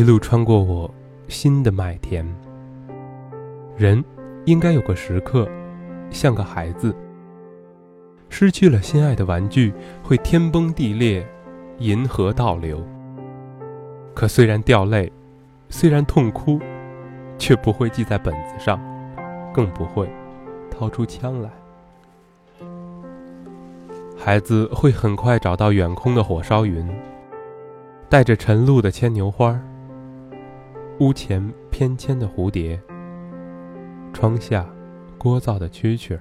一路穿过我心的麦田。人应该有个时刻，像个孩子，失去了心爱的玩具，会天崩地裂，银河倒流。可虽然掉泪，虽然痛哭，却不会记在本子上，更不会掏出枪来。孩子会很快找到远空的火烧云，带着晨露的牵牛花，屋前翩跹的蝴蝶，窗下聒噪的蛐蛐儿。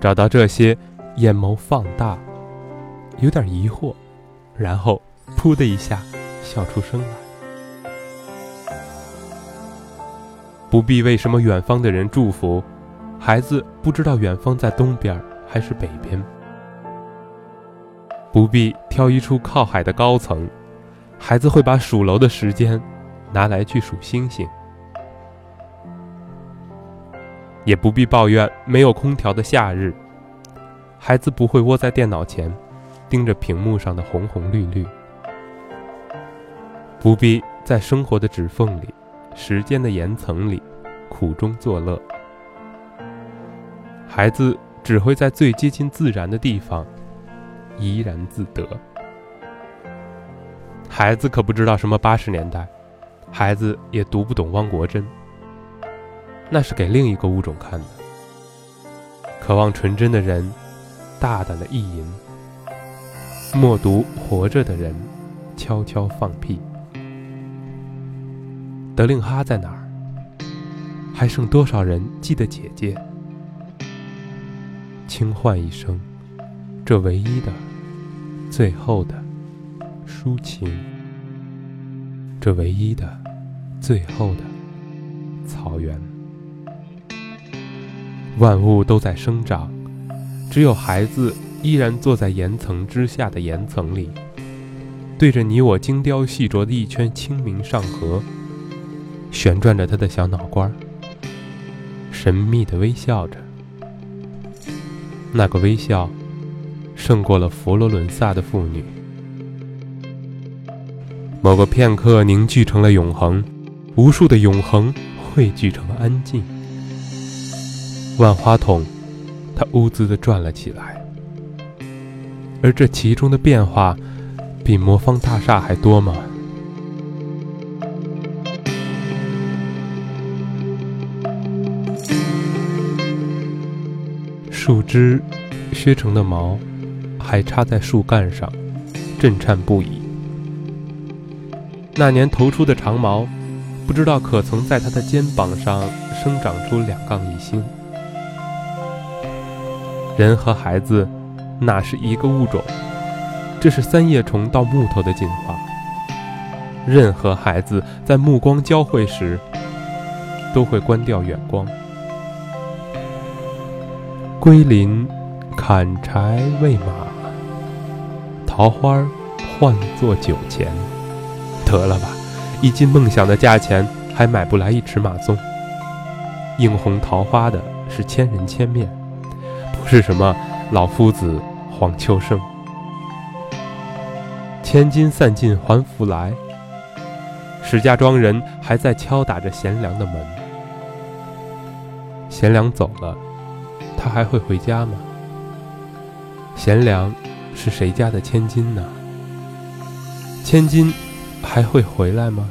找到这些，眼眸放大，有点疑惑，然后噗的一下笑出声来。不必为什么远方的人祝福，孩子不知道远方在东边。还是北边，不必挑一处靠海的高层，孩子会把数楼的时间拿来去数星星，也不必抱怨没有空调的夏日，孩子不会窝在电脑前，盯着屏幕上的红红绿绿，不必在生活的指缝里、时间的岩层里苦中作乐，孩子。只会在最接近自然的地方怡然自得。孩子可不知道什么八十年代，孩子也读不懂汪国真。那是给另一个物种看的。渴望纯真的人，大胆的意淫；默读活着的人，悄悄放屁。德令哈在哪儿？还剩多少人记得姐姐？轻唤一声，这唯一的、最后的抒情，这唯一的、最后的草原。万物都在生长，只有孩子依然坐在岩层之下的岩层里，对着你我精雕细琢的一圈清明上河，旋转着他的小脑瓜，神秘的微笑着。那个微笑，胜过了佛罗伦萨的妇女。某个片刻凝聚成了永恒，无数的永恒汇聚成了安静。万花筒，它兀自地转了起来，而这其中的变化，比魔方大厦还多吗？树枝削成的毛，还插在树干上，震颤不已。那年头出的长毛，不知道可曾在他的肩膀上生长出两杠一星。人和孩子，哪是一个物种？这是三叶虫到木头的进化。任何孩子在目光交汇时，都会关掉远光。归林，砍柴喂马，桃花换作酒钱。得了吧，一斤梦想的价钱还买不来一尺马鬃。映红桃花的是千人千面，不是什么老夫子黄秋生。千金散尽还复来，石家庄人还在敲打着贤良的门。贤良走了。他还会回家吗？贤良是谁家的千金呢？千金还会回来吗？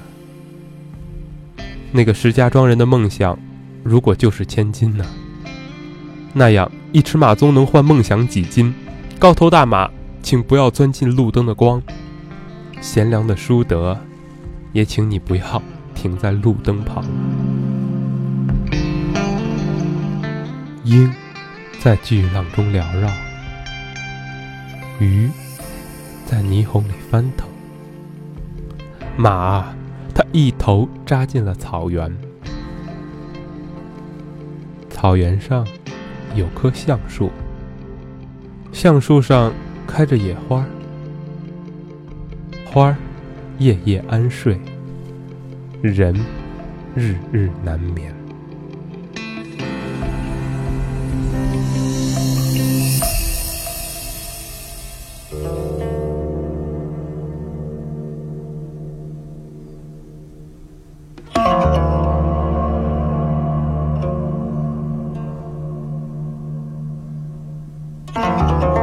那个石家庄人的梦想，如果就是千金呢？那样一尺马鬃能换梦想几斤？高头大马，请不要钻进路灯的光。贤良的淑德，也请你不要停在路灯旁。鹰。在巨浪中缭绕，鱼在霓虹里翻腾，马它一头扎进了草原。草原上有棵橡树，橡树上开着野花，花儿夜夜安睡，人日日难眠。了。